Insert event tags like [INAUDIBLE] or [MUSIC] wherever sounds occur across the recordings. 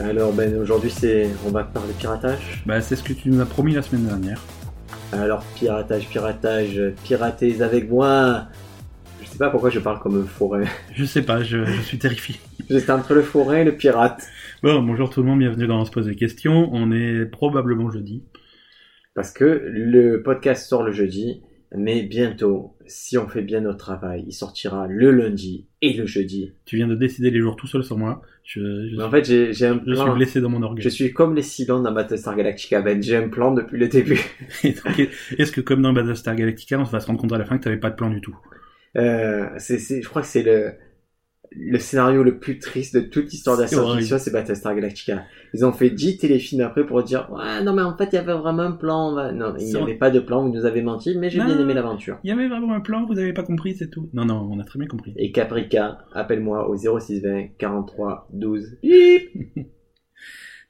Alors Ben, aujourd'hui c'est, on va parler piratage. Bah, c'est ce que tu nous as promis la semaine dernière. Alors piratage, piratage, piratez avec moi. Je sais pas pourquoi je parle comme un forêt. [LAUGHS] Je sais pas, je, je suis terrifié. J'étais entre le forêt et le pirate. Bon, bonjour tout le monde, bienvenue dans On se pose des questions. On est probablement jeudi. Parce que le podcast sort le jeudi, mais bientôt, si on fait bien notre travail, il sortira le lundi et le jeudi. Tu viens de décider les jours tout seul sur moi. Je, je, Mais en fait, j'ai un je suis plan. blessé dans mon orgueil. Je suis comme les Cylons dans Battlestar Galactica, Ben. J'ai un plan depuis le début. [LAUGHS] Est-ce que comme dans Battlestar Galactica, on va se rendre compte à la fin que t'avais pas de plan du tout? Euh, c'est, je crois que c'est le, le scénario le plus triste de toute l'histoire de la science-fiction, c'est Battlestar Galactica. Ils ont fait 10 téléfilms après pour dire, ouais, non, mais en fait, il y avait vraiment un plan. on va- Non, il n'y avait pas de plan, vous nous avez menti, mais j'ai bien aimé l'aventure. Il y avait vraiment un plan, vous avez pas compris, c'est tout. Non, non, on a très bien compris. Et Caprica, appelle-moi au 0620 43 12. Bip [LAUGHS]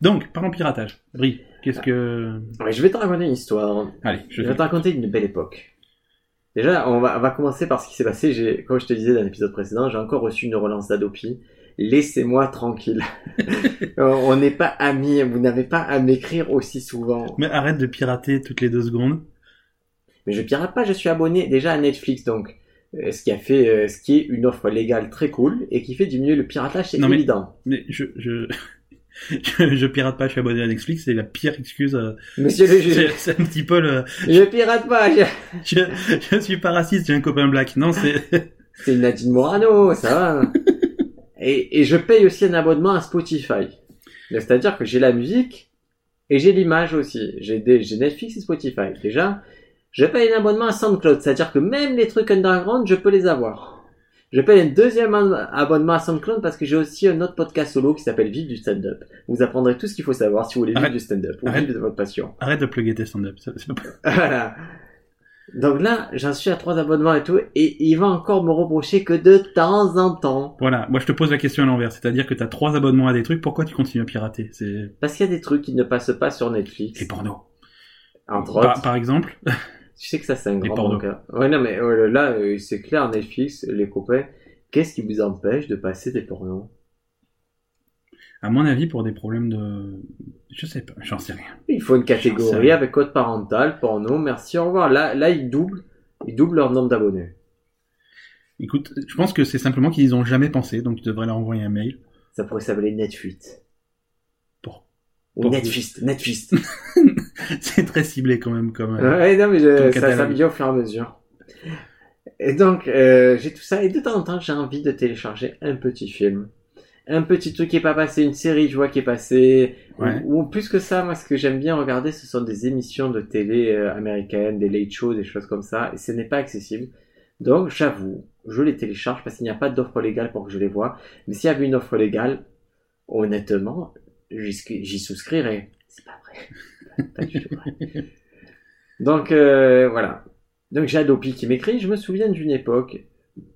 Donc, parlons piratage. Brie, qu'est-ce que... Ouais, je vais te raconter une histoire. Allez, je Je vais te raconter une belle époque. Déjà, on va, on va commencer par ce qui s'est passé. J'ai, comme je te disais dans l'épisode précédent, j'ai encore reçu une relance d'Adopi. Laissez-moi tranquille. [LAUGHS] Euh, on n'est pas amis. Vous n'avez pas à m'écrire aussi souvent. Mais arrête de pirater toutes les deux secondes. Mais je pirate pas. Je suis abonné déjà à Netflix, donc euh, ce qui a fait, euh, ce qui est une offre légale très cool et qui fait diminuer le piratage, c'est évident. Mais je... je... je, je pirate pas, je suis abonné à Netflix, c'est la pire excuse. euh, Monsieur le juge, c'est un petit peu le... je pirate pas. je- Je, je suis pas raciste, j'ai un copain black. Non, c'est... [LAUGHS] C'est Nadine Morano, ça va. et, et je paye aussi un abonnement à Spotify. C'est-à-dire que j'ai la musique et j'ai l'image aussi. J'ai Netflix et Spotify. Déjà, je paye un abonnement à SoundCloud. C'est-à-dire que même les trucs underground, je peux les avoir. Je paye un deuxième ab- abonnement à SoundCloud parce que j'ai aussi un autre podcast solo qui s'appelle Vive du stand-up. Vous apprendrez tout ce qu'il faut savoir si vous voulez vivre du stand-up ou vivre de votre passion. Arrête de plugger tes stand-up. [LAUGHS] Voilà. Donc là, j'en suis à trois abonnements et tout, et il va encore me reprocher que de temps en temps, Voilà, moi je te pose la question à l'envers, c'est-à-dire que t'as trois abonnements à des trucs, pourquoi tu continues à pirater? C'est parce qu'il y a des trucs qui ne passent pas sur Netflix, les pornos. entre Par, autres. par exemple, [LAUGHS] Tu sais que ça, c'est un grand manque. hein. Ouais, non, mais euh, là, euh, c'est clair, Netflix, les copains, qu'est-ce qui vous empêche de passer des pornos? À mon avis, pour des problèmes de... Je sais pas, j'en sais rien. Il faut une catégorie avec code parental, porno, merci, au revoir. Là, là, ils doublent, ils doublent leur nombre d'abonnés. Écoute, je pense que c'est simplement qu'ils ont jamais pensé, donc tu devrais leur envoyer un mail. Ça pourrait s'appeler Netfuite. Netfist, Netfist. [LAUGHS] c'est très ciblé quand même comme... euh, Ouais, non, mais je- ça s'améliore au fur et à mesure. Et donc, euh, j'ai tout ça, et de temps en temps, j'ai envie de télécharger un petit film. Un petit truc qui est pas passé, une série, tu vois, qui est passée. Ouais. Ou, ou plus que ça, moi, ce que j'aime bien regarder, ce sont des émissions de télé euh, américaines, des late shows, des choses comme ça, et ce n'est pas accessible. Donc, j'avoue, je les télécharge parce qu'il n'y a pas d'offre légale pour que je les vois. Mais s'il y avait une offre légale, honnêtement, j'y souscrirais. C'est pas vrai. [LAUGHS] Pas du tout vrai. Donc euh, voilà. Donc j'ai Adopi qui m'écrit. Je me souviens d'une époque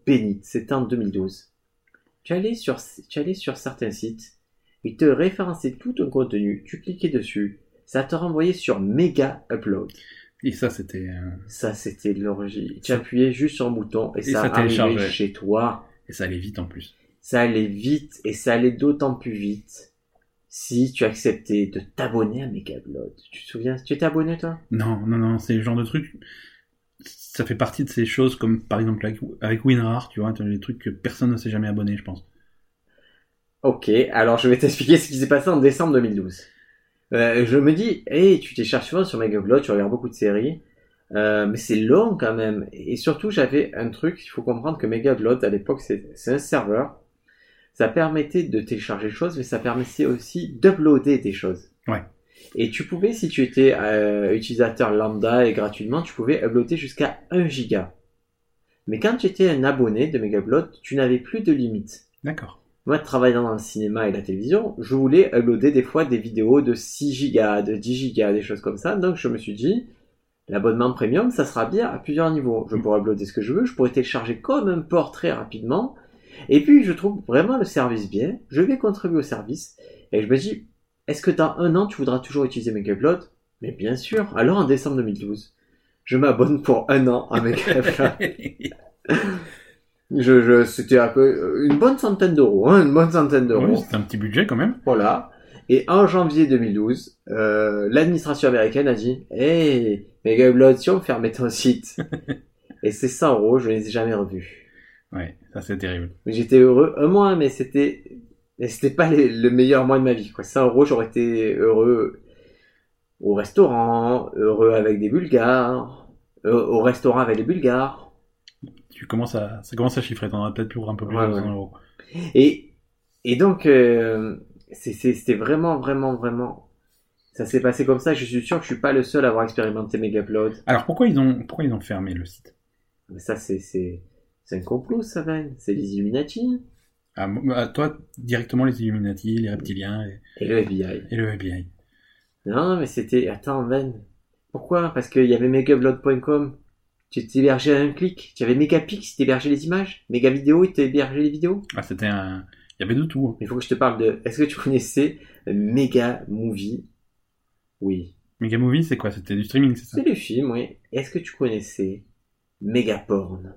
bénite. C'était en 2012. Tu allais sur tu allais sur certains sites et te référençais tout ton contenu. Tu cliquais dessus. Ça te renvoyait sur méga upload. Et ça, c'était... euh, Ça c'était de l'orgie. Tu appuyais juste sur un bouton et, Et ça, ça arrivait téléchargeait. chez toi. Et ça allait vite en plus. Ça allait vite et ça allait d'autant plus vite si tu acceptais de t'abonner à Megaupload. Tu te souviens Tu étais abonné toi? Non, non, non, c'est le genre de truc... Ça fait partie de ces choses comme par exemple avec, WinRAR, tu vois, les trucs que personne ne s'est jamais abonné, je pense. Ok, alors je vais t'expliquer ce qui s'est passé en décembre 2012. Euh, je me dis, hey, tu télécharges souvent sur Megaupload, tu regardes beaucoup de séries, euh, mais c'est long quand même. Et surtout, j'avais un truc, il faut comprendre que Megaupload, à l'époque, c'est un serveur. Ça permettait de télécharger des choses, mais ça permettait aussi d'uploader des choses. Ouais. Et tu pouvais, si tu étais euh, utilisateur lambda et gratuitement, tu pouvais uploader jusqu'à 1 giga. Mais quand tu étais un abonné de Megaupload, tu n'avais plus de limite. D'accord. Moi, travaillant dans le cinéma et la télévision, je voulais uploader des fois des vidéos de 6 gigas, de 10 gigas, des choses comme ça. Donc, je me suis dit, l'abonnement premium, ça sera bien à plusieurs niveaux. Je pourrais uploader ce que je veux, je pourrais télécharger comme un port très rapidement. Et puis, je trouve vraiment le service bien. Je vais contribuer au service. Et je me dis, est-ce que dans un an, tu voudras toujours utiliser Megaupload Mais bien sûr. Alors, en décembre 2012, je m'abonne pour un an à Megaupload. [LAUGHS] Je, je, c'était un peu une bonne centaine d'euros, hein, une bonne centaine d'euros. Ouais, c'est un petit budget quand même. Voilà. Et en janvier 2012, euh, l'administration américaine a dit Hey, Mega Upload, si on fermait ton site. [LAUGHS] et ces 100 euros, je ne les ai jamais revus. Ouais, ça c'est terrible. J'étais heureux un mois, mais c'était mais c'était pas les- le meilleur mois de ma vie. Quoi. 100 euros, j'aurais été heureux au restaurant, heureux avec des Bulgares, au restaurant avec des Bulgares. Tu commences à, ça commence à chiffrer, t'en as peut-être pour un peu plus Ouais, de ouais. 100 euros. Et, et donc, euh, c'était vraiment, vraiment, vraiment. Ça s'est passé comme ça. Je suis sûr que je suis pas le seul à avoir expérimenté Megapload. Alors pourquoi ils ont, pourquoi ils ont fermé le site? Mais ça, c'est c'est un complot, ça, Ben. C'est les Illuminati ah, Toi, directement les Illuminati, les reptiliens et, et le FBI. et le FBI. Non, mais c'était. Attends, Ben. Pourquoi? Parce qu'il y avait megablood.com. Tu t'hébergeais à un clic. Tu avais Megapix, t'hébergeais les images. Megavideo, t'hébergeais les vidéos. Ah, c'était un, il y avait de tout. hein. Il faut que je te parle de. Est-ce que tu connaissais Mega Movie Oui. Mega Movie, c'est quoi? C'était du streaming, c'est ça? C'est le film, oui. Est-ce que tu connaissais Megaporn? Non.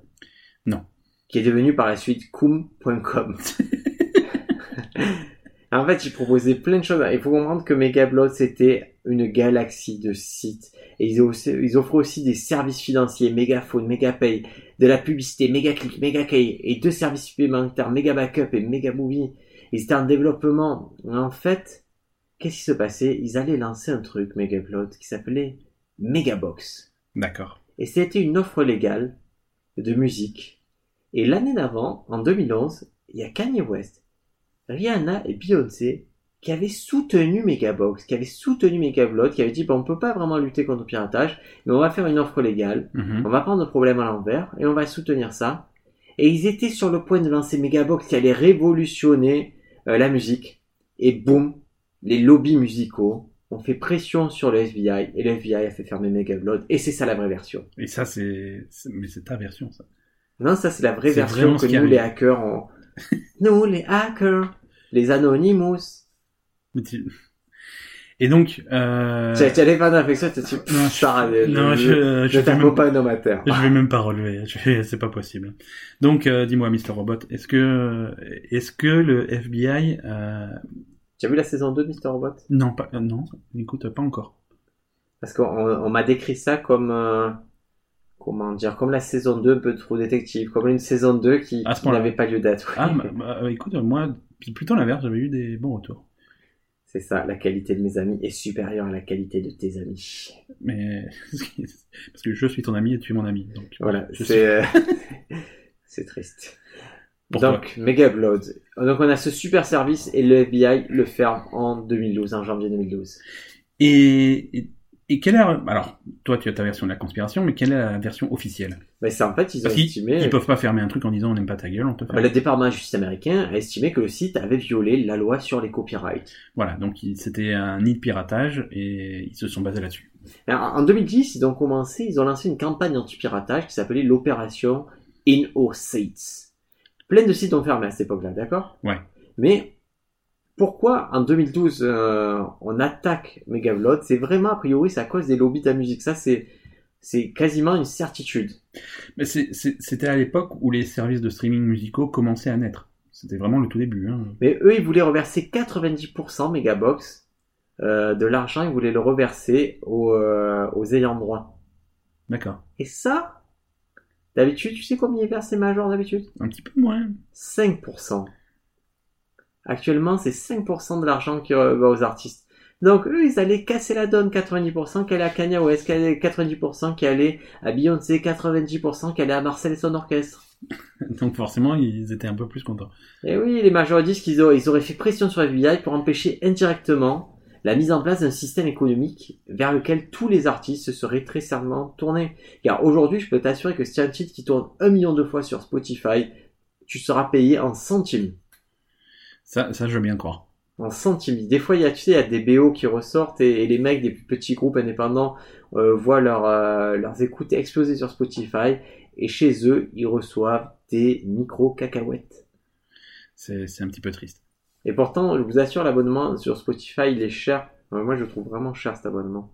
Qui est devenu par la suite Koom.com. [LAUGHS] en fait, j'ai proposé plein de choses. Il faut comprendre que Megablood, c'était une galaxie de sites. Et ils, aussi- ils offraient aussi des services financiers, Megaphone, Megapay, de la publicité, Megaclick, Megakey, et deux services supplémentaires, Mega Backup et Megamovie. Ils étaient en développement. En fait, qu'est-ce qui se passait? Ils allaient lancer un truc, Megablood, qui s'appelait Megabox. D'accord. Et c'était une offre légale de musique. Et l'année d'avant, en 2011, il y a Kanye West, Rihanna et Beyoncé qui avaient soutenu Megabox, qui avaient soutenu Megablood, qui avaient dit, bon, on peut pas vraiment lutter contre le piratage, mais on va faire une offre légale, Mhm. on va prendre le problème à l'envers et on va soutenir ça. Et ils étaient sur le point de lancer Megabox qui allait révolutionner euh, la musique. Et boum, les lobbies musicaux ont fait pression sur le FBI et le FBI a fait fermer Megablood. Et c'est ça la vraie version. Et ça, c'est, c'est- mais c'est ta version, ça. Non, ça c'est la vraie version que nous les hackers ont. [LAUGHS] nous les hackers, les Anonymous. Mais tu- Et donc, euh... Tu allais faire une réflexion, tu dis, non, je- non, je, je, je, vais même, pas terre. je vais même pas relever. [LAUGHS] C'est pas possible. Donc, euh, dis-moi, Mr. Robot, est-ce que, est-ce que le FBI, euh... Tu as vu la saison 2 de Mr. Robot non, pas, euh, non, écoute, pas encore. Parce qu'on on m'a décrit ça comme, euh, comment dire, comme la saison 2 un peu trop détective, comme une saison 2 qui, qui n'avait pas lieu d'être. Ah, bah, bah, écoute, moi, c'est plutôt l'inverse, j'avais eu des bons retours. C'est ça, la qualité de mes amis est supérieure à la qualité de tes amis. Mais, [LAUGHS] parce que je suis ton ami et tu es mon ami. Donc, Voilà, c'est, euh, [LAUGHS] c'est triste. Pour Donc, Megablood. Donc, on a ce super service et le FBI le ferme en 2012, en janvier 2012. Et, et, et quelle est, la- alors, toi, tu as ta version de la conspiration, mais quelle est la version officielle? Mais c'est en fait, ils ont Parce estimé, ils peuvent pas fermer un truc en disant on n'aime pas ta gueule, on te ferme. le département de justice américain a estimé que le site avait violé la loi sur les copyrights. Voilà, donc c'était un nid de piratage et ils se sont basés là-dessus. En en 2010, ils ont commencé, ils ont lancé une campagne anti-piratage qui s'appelait l'opération In Our Seats. Plein de sites ont fermé à cette époque-là, d'accord? Ouais. Mais pourquoi en 2012 euh, on attaque Megablood C'est vraiment a priori c'est à cause des lobbies de la musique. Ça c'est c'est quasiment une certitude. Mais c'était à l'époque où les services de streaming musicaux commençaient à naître. C'était vraiment le tout début. Hein. Mais eux ils voulaient reverser 90% Megabox euh, de l'argent, ils voulaient le reverser aux, euh, aux ayants droit. D'accord. Et ça, d'habitude, tu sais combien ils versent les majors d'habitude? Un petit peu moins. 5%. Actuellement, c'est 5% de l'argent qui va aux artistes. Donc eux, ils allaient casser la donne 90% qui allait à Kanye West, qui allait 90% qui allait à Beyoncé, 90% qui allait à Marcel et son orchestre. [LAUGHS] Donc forcément, ils étaient un peu plus contents. Et oui, les majors disent qu'ils auraient, ils auraient fait pression sur FBI pour empêcher indirectement la mise en place d'un système économique vers lequel tous les artistes se seraient très certainement tournés. Car aujourd'hui, je peux t'assurer que si tu as un titre qui tourne un million de fois sur Spotify, tu seras payé en centimes. Ça, ça je veux bien croire. en centimes. Des fois, il y a, tu sais, il y a des BO qui ressortent et, et les mecs des plus petits groupes indépendants euh, voient leur, euh, leurs écoutes exploser sur Spotify et chez eux, ils reçoivent des micro cacahuètes. C'est c'est un petit peu triste. Et pourtant, je vous assure, l'abonnement sur Spotify, il est cher. Euh, moi, je le trouve vraiment cher cet abonnement.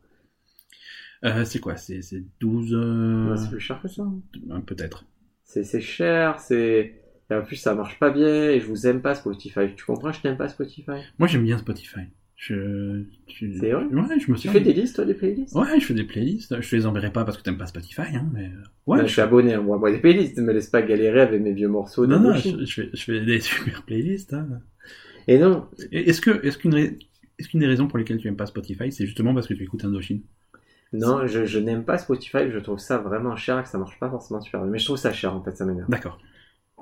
Euh, c'est quoi? C'est c'est 12... euh, Ouais, c'est plus cher que ça. hein. Peut-être. C'est c'est cher, c'est... Et en plus, ça marche pas bien et je vous aime pas Spotify. Tu comprends, je t'aime pas Spotify? Moi j'aime bien Spotify. Je. C'est vrai? Ouais, je me Tu fais des listes, toi, des playlists? Ouais, je fais des playlists. Je te les enverrai pas parce que t'aimes pas Spotify, hein, mais euh, ouais. Ouais, je suis abonné, moi. Moi, des playlists, ne me laisse pas galérer avec mes vieux morceaux. non, non, je, je fais, je fais des [LAUGHS] super playlists. Hein. Et non, Est-ce que, est-ce qu'une, est-ce qu'une des raisons pour lesquelles tu aimes pas Spotify, c'est justement parce que tu écoutes Indochine? Non, je, je n'aime pas Spotify, je trouve ça vraiment cher et que ça marche pas forcément super bien. Mais je trouve ça cher, en fait, ça m'énerve. D'accord.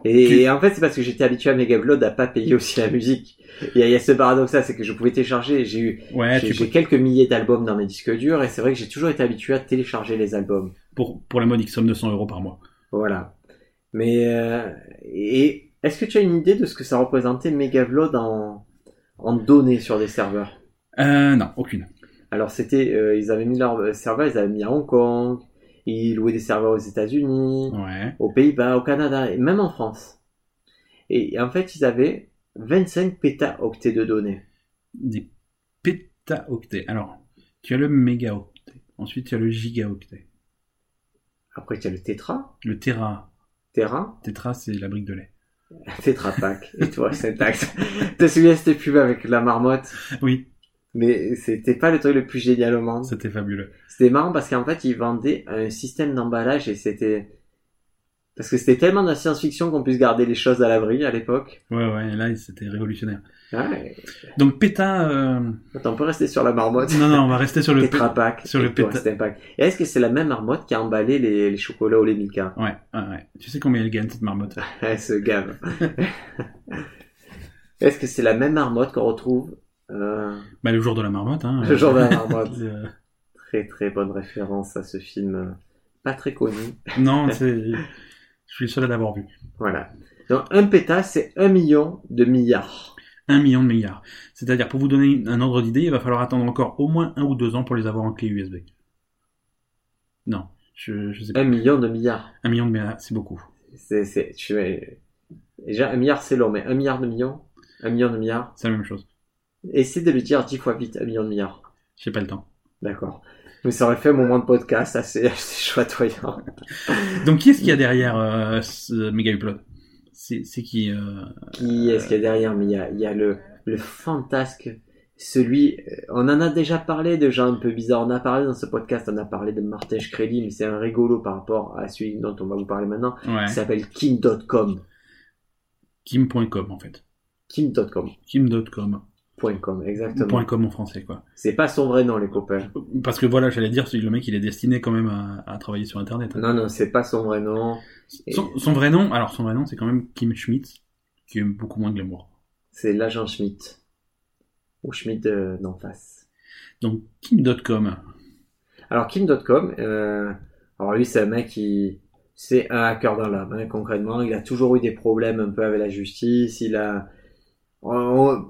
Et, Tu- et en fait, c'est parce que j'étais habitué à Megavlod à pas payer aussi la musique. Il y a, il y a ce paradoxe là, c'est que je pouvais télécharger, j'ai eu, Ouais, j'ai tu j'ai peux, quelques milliers d'albums dans mes disques durs et c'est vrai que j'ai toujours été habitué à télécharger les albums. pour, pour la modique somme de 100 euros par mois. Voilà. Mais, euh, et est-ce que tu as une idée de ce que ça représentait Megavlod en, en données sur des serveurs? Euh, non, aucune. Alors c'était, euh, ils avaient mis leurs serveurs, ils avaient mis à Hong Kong, ils louaient des serveurs aux États-Unis, Ouais. aux Pays-Bas, au Canada et même en France. Et en fait, ils avaient 25 pétaoctets de données. Des pétaoctets. Alors, tu as le mégaoctet. Ensuite, tu as le gigaoctet. Après, tu as le tétra, Le téra. téra, Tétra, c'est la brique de lait. [LAUGHS] tétra pack, et toi, syntaxe. [LAUGHS] Te souviens de cette pub avec la marmotte? Oui, Mais c'était pas le truc le plus génial au monde. c'était fabuleux. C'était marrant parce qu'en fait, ils vendaient un système d'emballage et c'était, parce que c'était tellement de la science-fiction qu'on puisse garder les choses à l'abri à l'époque. Ouais, ouais, là, c'était révolutionnaire. Ouais. Donc, péta... euh, Attends, on peut rester sur la marmotte. Non, non, on va rester sur le... Tetra Pak. sur le pack. Et est-ce que c'est la même marmotte qui a emballé les, les chocolats au lait Milka? Ouais, ouais, ouais. Tu sais combien elle gagne, cette marmotte? Elle se gave. est-ce que c'est la même marmotte qu'on retrouve Bah, le jour de la marmotte, hein. Le jour de la [LAUGHS] marmotte. Euh, Très très bonne référence à ce film euh, pas très connu. [LAUGHS] non. Je suis le seul à l'avoir vu. Voilà. Donc un péta, c'est un million de milliards. Un million de milliards. C'est-à-dire, pour vous donner un ordre d'idée, il va falloir attendre encore au moins un ou deux ans pour les avoir en clé USB. Non, je, je sais pas. Un million de milliards. Un million de milliards, c'est beaucoup. C'est, c'est, déjà un milliard c'est long, mais un milliard de millions, un million de milliards. C'est la même chose. Essaie de le dire dix fois vite, un million de milliards. J'ai pas le temps. D'accord. Mais ça aurait fait un moment de podcast assez, [LAUGHS] assez chatoyant. Donc, qui est-ce qu'il y a derrière euh, ce méga upload C'est qui euh, Qui est-ce qu'il y a derrière? Mais il y a, il y a le, le fantasque, celui, euh, on en a déjà parlé de gens un peu bizarres. On a parlé dans ce podcast, on a parlé de Martin Shkreli, mais c'est un rigolo par rapport à celui dont on va vous parler maintenant. Ouais. Il s'appelle Kim.com. Kim.com en fait. Kim.com. Kim.com. .com, exactement. Point .com en français quoi. C'est pas son vrai nom, les copains. Parce que voilà, j'allais dire, le mec il est destiné quand même à, à travailler sur Internet. hein. Non, non, c'est pas son vrai nom. Et Son, son vrai nom, alors son vrai nom c'est quand même Kim Schmidt, qui est beaucoup moins glamour. C'est l'agent Schmidt. Ou Schmidt euh, d'en face. Donc Kim.com. Alors, Kim.com, euh, alors lui, c'est un mec qui, c'est un hacker dans l'âme, hein, concrètement. Il a toujours eu des problèmes un peu avec la justice. Il a, on,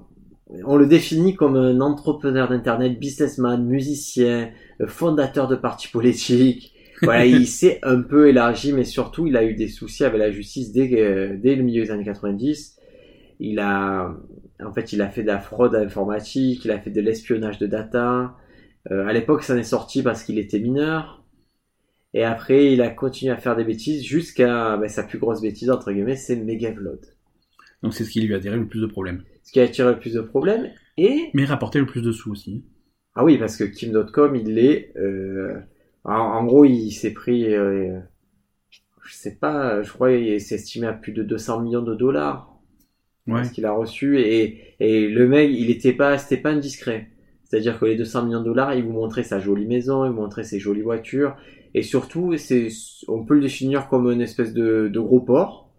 on le définit comme un entrepreneur d'internet, businessman, musicien, fondateur de partis politiques. [LAUGHS] Voilà, il s'est un peu élargi, mais surtout, il a eu des soucis avec la justice dès, euh, dès le milieu des années 90. Il a, en fait, il a fait de la fraude informatique, il a fait de l'espionnage de data. Euh, à l'époque, ça en est sorti parce qu'il était mineur. Et après, il a continué à faire des bêtises jusqu'à ben, sa plus grosse bêtise, entre guillemets, c'est Megavlod. Donc c'est ce qui lui a attiré le plus de problèmes. Ce qui a attiré le plus de problèmes. Et, Mais rapporté le plus de sous aussi. ah oui, parce que Kim.com, il est, euh, en, en gros, il s'est pris, euh, je sais pas, je crois, il s'est estimé à plus de 200 millions de dollars. Ouais. ce qu'il a reçu et, et le mec il était pas c'était pas indiscret c'est à dire que les 200 millions de dollars il vous montrait sa jolie maison il vous montrait ses jolies voitures et surtout c'est on peut le définir comme une espèce de, de gros porc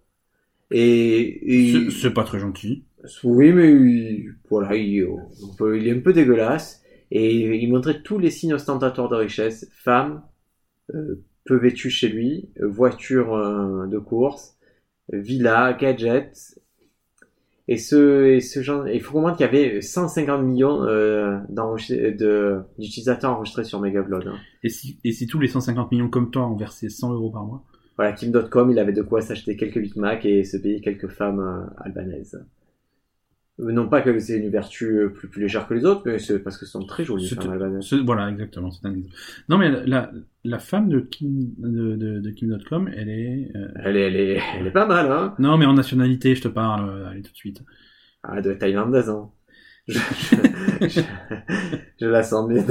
et, et- C'est- C'est pas très gentil. Oui mais il- voilà il, on peut- il est un peu dégueulasse et il montrait tous les signes ostentatoires de richesse femmes euh, peu vêtues chez lui voitures euh, de course villa gadgets et ce, et ce genre, il faut comprendre qu'il y avait 150 millions euh, d'utilisateurs enregistrés sur Megablood. hein. Et si, et si tous les 150 millions comme toi ont versé 100 euros par mois? Voilà, Kim.com, il avait de quoi s'acheter quelques Big Mac et se payer quelques femmes euh, albanaises. Euh, Non pas que c'est une vertu euh, plus, plus légère que les autres, mais c'est parce que sont très jolies Voilà, exactement. un. Non, mais la, la femme de Kim, de, de, de Kim.com, elle est... euh, Elle est, elle est, elle est pas mal, hein Non, mais en nationalité, je te parle, allez tout de suite. Ah, de thaïlandaise, hein. je, je, je, je la sens bien.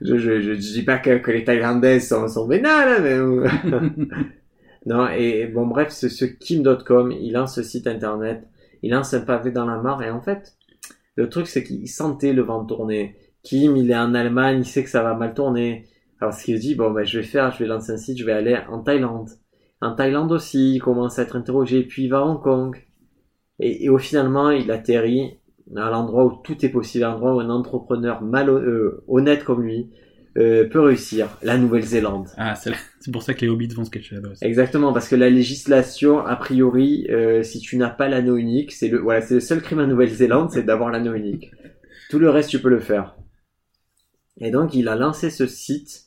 je, je, je, dis pas que, que les Thaïlandaises sont, sont vénales, mais... [LAUGHS] non, et bon, bref, ce, ce Kim.com, il lance ce site internet, il lance un pavé dans la mare, et en fait, le truc, c'est qu'il sentait le vent tourner. Kim, il est en Allemagne, il sait que ça va mal tourner. Alors, ce qu'il dit, bon, ben, je vais faire, je vais lancer un site, je vais aller en Thaïlande. En Thaïlande aussi, il commence à être interrogé, puis il va à Hong Kong. Et, au finalement, il atterrit à l'endroit où tout est possible, à l'endroit où un entrepreneur mal, euh, honnête comme lui euh, peut réussir, la Nouvelle-Zélande. Ah, c'est pour ça que les hobbits vont se cacher là-bas aussi. Exactement, parce que la législation, a priori, euh, si tu n'as pas l'anneau unique, c'est le voilà, c'est le seul crime en Nouvelle-Zélande, c'est d'avoir l'anneau unique. Tout le reste, tu peux le faire. Et donc, il a lancé ce site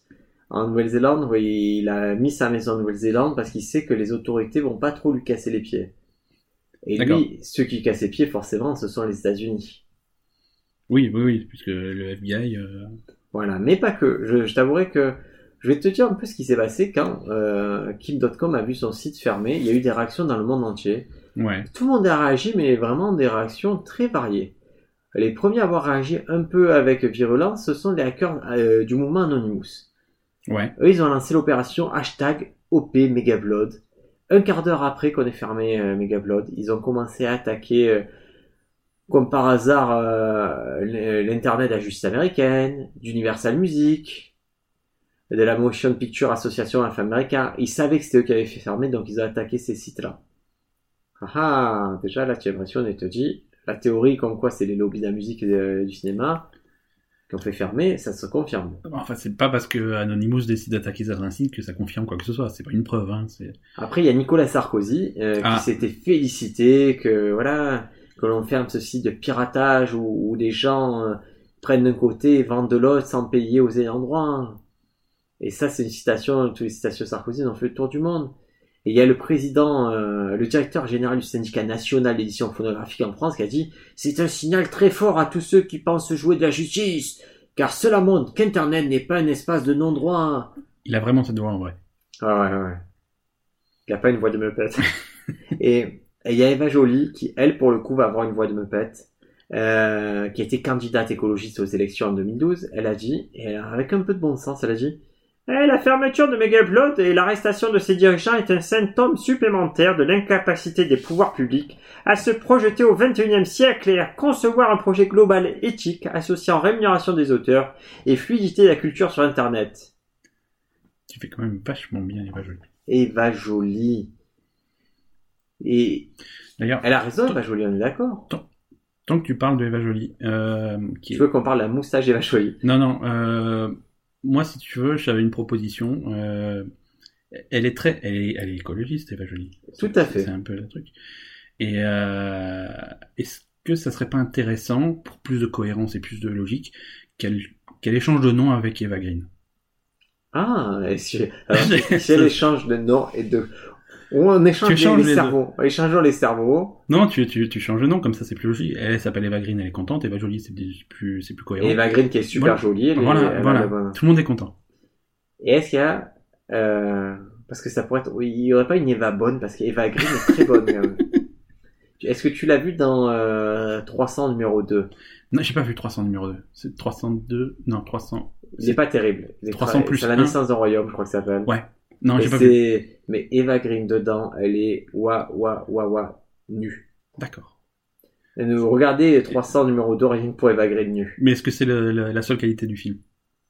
en Nouvelle-Zélande, où il a mis sa maison en Nouvelle-Zélande parce qu'il sait que les autorités vont pas trop lui casser les pieds. Et lui, ceux qui cassent les pieds, forcément, ce sont les États-Unis. Oui, oui, oui, puisque le FBI. euh, Voilà, mais pas que. Je, je t'avouerai que je vais te dire un peu ce qui s'est passé quand euh, Kim.com a vu son site fermé. Il y a eu des réactions dans le monde entier. Ouais. Tout le monde a réagi, mais vraiment des réactions très variées. Les premiers à avoir réagi un peu avec virulence, ce sont les hackers euh, du mouvement Anonymous. Ouais. Eux, ils ont lancé l'opération hashtag OP Megablood. Un quart d'heure après qu'on ait fermé euh, Megablood, ils ont commencé à attaquer, euh, comme par hasard, euh, l'Internet à justice américaine, d'Universal Music, de la Motion Picture Association afro-américaine. Ils savaient que c'était eux qui avaient fait fermer, donc ils ont attaqué ces sites-là. Ah ah, déjà là, tu as l'impression de te dire, la théorie comme quoi c'est les lobbies de la musique et de- du cinéma qui ont fait fermer, ça se confirme. Enfin, c'est pas parce que Anonymous décide d'attaquer certains sites que ça confirme quoi que ce soit. C'est pas une preuve. Hein. Après, il y a Nicolas Sarkozy euh, Ah. qui s'était félicité que voilà que l'on ferme ce site de piratage où, où des gens euh, prennent d'un côté et vendent de l'autre sans payer aux ayants droit. Et ça, c'est une citation. Toutes les citations de Sarkozy ont fait le tour du monde. Et il y a le président, euh, le directeur général du syndicat national d'édition phonographique en France qui a dit c'est un signal très fort à tous ceux qui pensent jouer de la justice, car cela montre qu'Internet n'est pas un espace de non-droit. Il a vraiment cette voix en vrai. Ah ouais, ouais. Il a pas une voix de meupette. [LAUGHS] et et il y a Eva Jolie qui, elle, pour le coup, va avoir une voix de meupette, euh, qui était candidate écologiste aux élections en 2012. Elle a dit, et avec un peu de bon sens, elle a dit Eh, La fermeture de Megablood et l'arrestation de ses dirigeants est un symptôme supplémentaire de l'incapacité des pouvoirs publics à se projeter au XXIe siècle et à concevoir un projet global éthique associant rémunération des auteurs et fluidité de la culture sur Internet. Tu fais quand même vachement bien Eva Jolie. Eva Jolie. Et D'ailleurs, elle a raison, Eva Jolie, on est d'accord. tant que tu parles de Eva Jolie, euh, qui est... Tu veux qu'on parle de la moustache Eva Jolie? Non, non. Euh, moi, si tu veux, j'avais une proposition. Euh, elle est très, elle est, elle est écologiste, Eva Jolie. Tout à fait. C'est un peu le truc. Et est-ce que ça serait pas intéressant, pour plus de cohérence et plus de logique, qu'elle qu'elle échange de nom avec Eva Green? Ah, si, [LAUGHS] alors, si elle échange de nom et de... On échange Tu les, cerveaux. Échangeons les cerveaux. Non, tu, tu, tu changes de nom, comme ça c'est plus logique. Elle s'appelle Eva Green, elle est contente. Eva Jolie, c'est plus, c'est plus cohérent. Et Eva Green qui est super Voilà. jolie. Elle est- Voilà, elle voilà. Tout le monde est content. Et est-ce qu'il y a... Euh, parce que ça pourrait être... Il y aurait pas une Eva bonne, parce qu'Eva Green est très bonne. quand même. [LAUGHS] Est-ce que tu l'as vu dans euh, 300 numéro 2 Non, j'ai pas vu 300 numéro 2. C'est 302, non, 300. Il est pas terrible. Il est 300 très- plus C'est la naissance d'un royaume, je crois que ça s'appelle. Ouais. Non, j'ai pas vu. Mais Eva Green dedans, elle est wa wa wa wa nue. D'accord. Regardez 300 numéro 2 rien que pour Eva Green nue. Mais est-ce que c'est la seule qualité du film?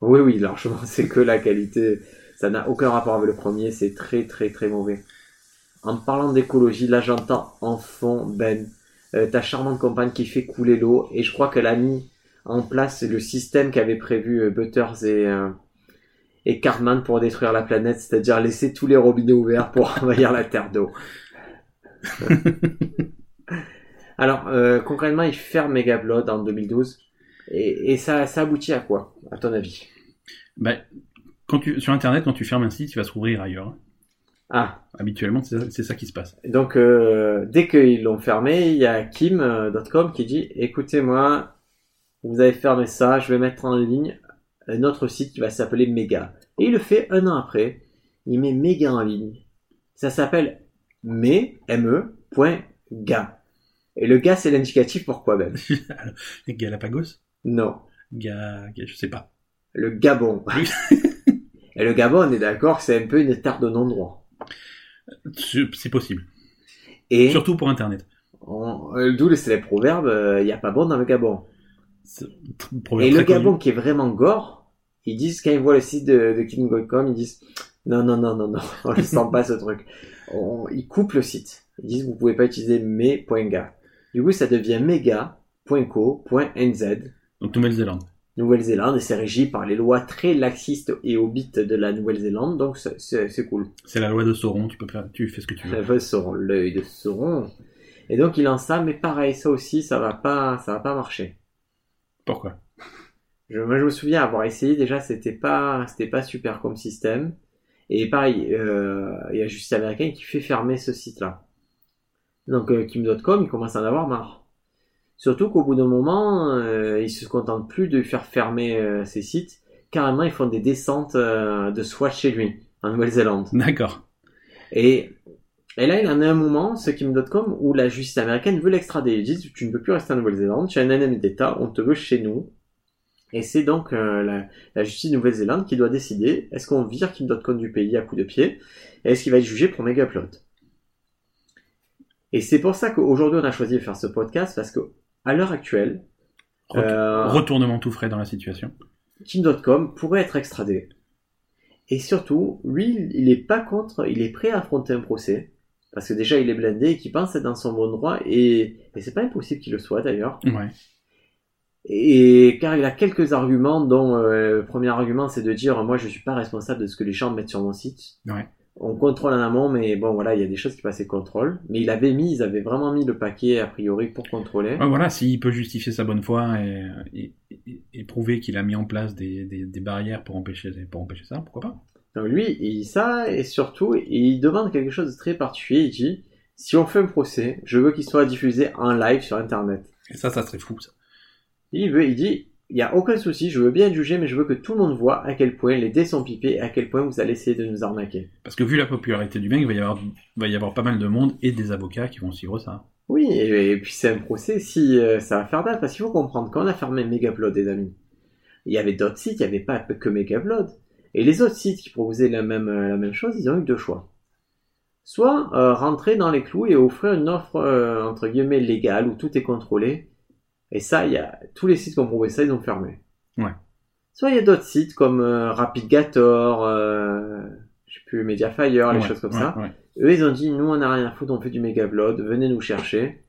Oui, oui, largement, [LAUGHS] c'est que la qualité. Ça n'a aucun rapport avec le premier, c'est très très très mauvais. En parlant d'écologie, là j'entends en fond Ben, euh, ta charmante compagne qui fait couler l'eau, et je crois qu'elle a mis en place le système qu'avaient prévu euh, Butters et, euh, et Cartman pour détruire la planète, c'est-à-dire laisser tous les robinets ouverts pour [LAUGHS] envahir la Terre d'eau. [LAUGHS] Alors, euh, concrètement, il ferme Megablood en 2012, et, et ça, ça aboutit à quoi, à ton avis? Bah, quand tu, Sur Internet, quand tu fermes un site, il va se rouvrir ailleurs. Ah, Habituellement, c'est ça, qui se passe. donc euh, dès qu'ils l'ont fermé, il y a Kim.com qui dit écoutez-moi, vous avez fermé ça, je vais mettre en ligne un autre site qui va s'appeler Mega. Et il le fait un an après, il met Mega en ligne. Ça s'appelle me, me, point ga. Et le gars, c'est l'indicatif pourquoi [LAUGHS] même Galapagos? Non. Ga... Ga- Je sais pas. Le Gabon. [LAUGHS] Et le Gabon, on est d'accord que c'est un peu une terre de non-droit. C'est c'est possible. Et Surtout pour Internet. euh, d'où le célèbre proverbe, il n'y a pas bon dans le Gabon. Et le connu. Gabon qui est vraiment gore, ils disent, quand ils voient le site de, de King.com, ils disent, non, non, non, non, non, [LAUGHS] on ne sent pas ce truc. On- ils coupent le site. Ils disent, vous pouvez pas utiliser mes.ga. Du coup, ça devient mega.co.nz, Donc Nouvelle-Zélande. Nouvelle-Zélande, et c'est régi par les lois très laxistes et hobites de la Nouvelle-Zélande, donc c'est- cool. C'est la loi de Sauron, tu peux faire, tu fais ce que tu veux. La veuve Sauron, l'œil de Sauron. Et donc, il lance ça, mais pareil, ça aussi, ça va pas, ça va pas marcher. Pourquoi? Je, moi, je me souviens avoir essayé déjà, c'était pas, c'était pas super comme système. Et pareil, euh, il y a Justice américaine qui fait fermer ce site-là. Donc euh, Kim.com, il commence à en avoir marre. Surtout qu'au bout d'un moment, euh, ils se contentent plus de faire fermer euh, ces sites. Carrément, ils font des descentes de SWAT chez lui, en Nouvelle-Zélande. [LAUGHS] D'accord. Et, et là, il en a un moment, ce Kim.com, où la justice américaine veut l'extrader. Ils disent, tu ne peux plus rester en Nouvelle-Zélande, tu es un ennemi d'État, on te veut chez nous. Et c'est donc euh, la, la justice de Nouvelle-Zélande qui doit décider, est-ce qu'on vire Kim.com du pays à coup de pied, et est-ce qu'il va être jugé pour méga upload. Et c'est pour ça qu'aujourd'hui, on a choisi de faire ce podcast, parce que à l'heure actuelle, Ret- euh, Retournement tout frais dans la situation. Kim.com pourrait être extradé. Et surtout, lui, il est pas contre, il est prêt à affronter un procès. Parce que déjà, il est blindé et qu'il pense être dans son bon droit. Et, et c'est pas impossible qu'il le soit d'ailleurs. Ouais. Et car il a quelques arguments, dont euh, le premier argument, c'est de dire moi, je suis pas responsable de ce que les gens mettent sur mon site. Ouais. On contrôle en amont, mais bon, voilà, il y a des choses qui passaient contrôle. Mais il avait mis, ils avaient vraiment mis le paquet a priori pour contrôler. Ouais, voilà, s'il peut justifier sa bonne foi et, et, et- et prouver qu'il a mis en place des, des, des barrières pour empêcher, pour empêcher ça, pourquoi pas? Donc lui, il dit ça, et surtout, il demande quelque chose de très particulier. Il dit, si on fait un procès, je veux qu'il soit diffusé en live sur Internet. Et ça, ça serait fou, ça. Il veut, il dit, il n'y a aucun souci, je veux bien jugé, mais je veux que tout le monde voit à quel point les dés sont pipés, et à quel point vous allez essayer de nous arnaquer. Parce que vu la popularité du mec, il va y avoir, il va y avoir pas mal de monde et des avocats qui vont suivre ça. Oui, et, et puis c'est un procès, si euh, ça va faire date, parce qu'il faut comprendre, quand on a fermé Megaupload, des amis, il y avait d'autres sites, il n'y avait pas que Megaupload. Et les autres sites qui proposaient la même, euh, la même chose, ils ont eu deux choix. Soit euh, rentrer dans les clous et offrir une offre, euh, entre guillemets, légale, où tout est contrôlé. Et ça, il y a tous les sites qui ont proposé ça, ils ont fermé. Ouais. Soit il y a d'autres sites comme euh, RapidGator, euh, je sais plus, Mediafire, les Ouais, choses comme ouais, ça. ouais. Eux, ils ont dit, nous, on n'a rien à foutre, on fait du méga upload, venez nous chercher.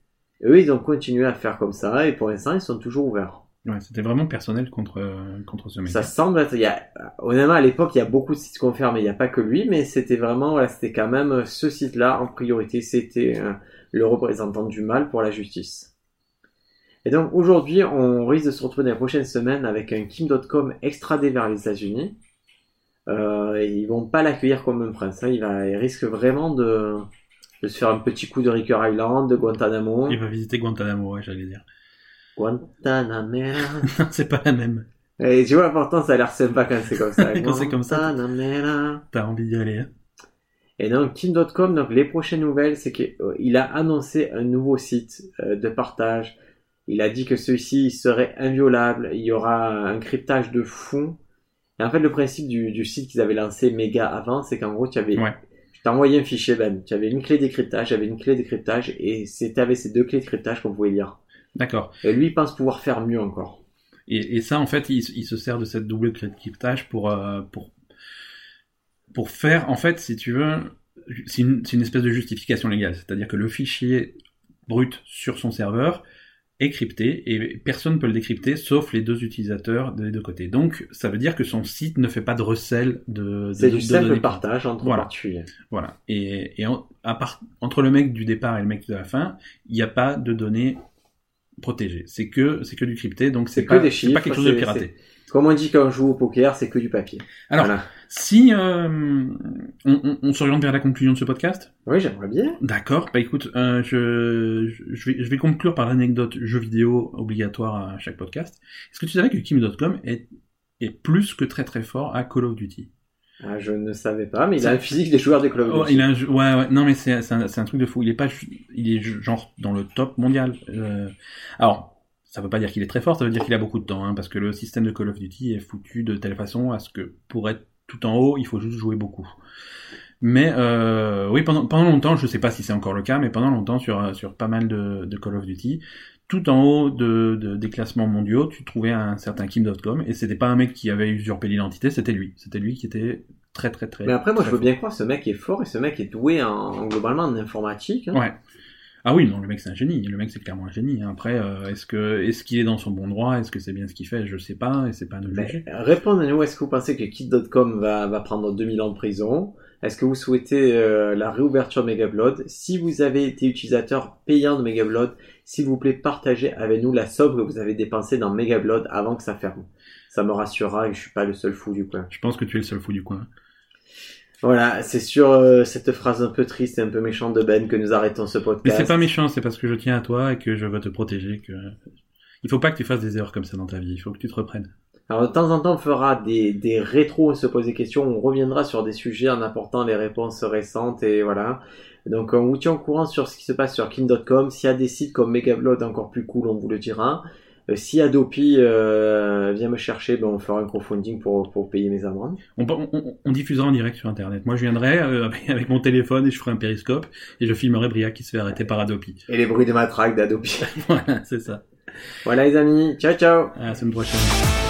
Eux, ils ont continué à faire comme ça, et pour l'instant, ils sont toujours ouverts. Ouais, c'était vraiment personnel contre, euh, contre ce mec. Ça semble être, il y a, honnêtement, à l'époque, il y a beaucoup de sites mais il n'y a pas que lui, mais c'était vraiment, voilà, c'était quand même ce site-là, en priorité, c'était euh, le représentant du mal pour la justice. Et donc, aujourd'hui, on risque de se retrouver dans les prochaines semaines avec un Kim.com extradé vers les États-Unis. Euh, ils vont pas l'accueillir comme un prince, hein. il, va, il risque vraiment de, de se faire un petit coup de Ricker Island, de Guantanamo. Il va visiter Guantanamo, ouais, j'allais dire. Guantanamera. [LAUGHS] Non, c'est pas la même. Et tu vois, pourtant, ça a l'air sympa quand c'est comme ça. [LAUGHS] Quand c'est comme ça. T'as envie d'y aller, hein Et donc, Kim.com, donc les prochaines nouvelles, c'est qu'il a annoncé un nouveau site euh, de partage. Il a dit que celui-ci serait inviolable. Il y aura un cryptage de fond. Et en fait, le principe du, du site qu'ils avaient lancé méga avant, c'est qu'en gros, tu avais, Ouais. je envoyé un fichier Ben. Tu avais une clé décryptage, j'avais une clé décryptage, et c'était avec ces deux clés décryptage qu'on pouvait lire. D'accord. Et lui, il pense pouvoir faire mieux encore. Et, et ça, en fait, il, il se sert de cette double clé de cryptage pour, euh, pour, pour faire, en fait, si tu veux, c'est une, c'est une espèce de justification légale. C'est-à-dire que le fichier brut sur son serveur est crypté et personne ne peut le décrypter sauf les deux utilisateurs des deux côtés. Donc, ça veut dire que son site ne fait pas de recel de, C'est de du simple partage entre Voilà. particuliers. Voilà. Et, et en- à part, entre le mec du départ et le mec de la fin, il n'y a pas de données protégées. C'est que, c'est que du crypté, donc c'est pas, pas quelque chose de piraté. Comme on dit quand on joue au poker, c'est que du papier. Alors, Voilà. si euh, on, on- on s'oriente vers la conclusion de ce podcast, Oui, j'aimerais bien. d'accord. Bah écoute, euh, je, je, vais, je vais conclure par l'anecdote jeu vidéo obligatoire à chaque podcast. Est-ce que tu savais que Kim.com est, est plus que très très fort à Call of Duty? Ah, je ne savais pas, mais il a un physique des joueurs de Call of Oh, Duty. il a un ouais, ouais, non mais c'est un, un truc de fou. Il est pas, il est genre dans le top mondial. Euh, alors, ça veut pas dire qu'il est très fort, ça veut dire qu'il a beaucoup de temps, hein, parce que le système de Call of Duty est foutu de telle façon à ce que pour être tout en haut, il faut juste jouer beaucoup. Mais euh, oui, pendant, pendant longtemps, je sais pas si c'est encore le cas, mais pendant longtemps sur sur pas mal de, de Call of Duty, tout en haut de, de- des classements mondiaux, tu trouvais un certain Kim.com et c'était pas un mec qui avait usurpé l'identité, c'était lui. C'était lui qui était très très très. Mais après, moi, je veux fort. bien croire, ce mec est fort et ce mec est doué en, globalement en informatique. hein. Ouais. Ah oui, non, le mec c'est un génie. Le mec c'est clairement un génie. Après, euh, est-ce que est-ce qu'il est dans son bon droit? Est-ce que c'est bien ce qu'il fait? Je sais pas, et c'est pas nous juger. répondez-nous, est-ce que vous pensez que Kid.com va, va prendre 2000 ans de prison? Est-ce que vous souhaitez euh, la réouverture de Megablood Si vous avez été utilisateur payant de Megablood, s'il vous plaît, partagez avec nous la somme que vous avez dépensée dans Megablood avant que ça ferme. Ça me rassurera que je suis pas le seul fou du coin. Je pense que tu es le seul fou du coin. Voilà, c'est sur euh, cette phrase un peu triste et un peu méchante de Ben que nous arrêtons ce Mais podcast. c'est pas méchant, c'est parce que je tiens à toi et que je veux te protéger. Que il faut pas que tu fasses des erreurs comme ça dans ta vie. Il faut que tu te reprennes. Alors de temps en temps, on fera des, des rétros, on se pose des questions, on reviendra sur des sujets en apportant les réponses récentes et voilà. Donc on vous tient au courant sur ce qui se passe sur kin.com. S'il y a des sites comme Megablood encore plus cool, on vous le dira. Euh, si Adopi euh, vient me chercher, ben, on fera un crowdfunding pour, pour payer mes amendes. On, on, on- on diffusera en direct sur Internet. Moi, je viendrai euh, avec, avec mon téléphone et je ferai un périscope et je filmerai Bria qui se fait arrêter par Adopi. Et les bruits de matraque d'Adopi. [LAUGHS] voilà, c'est ça. voilà les amis, ciao ciao À la semaine prochaine.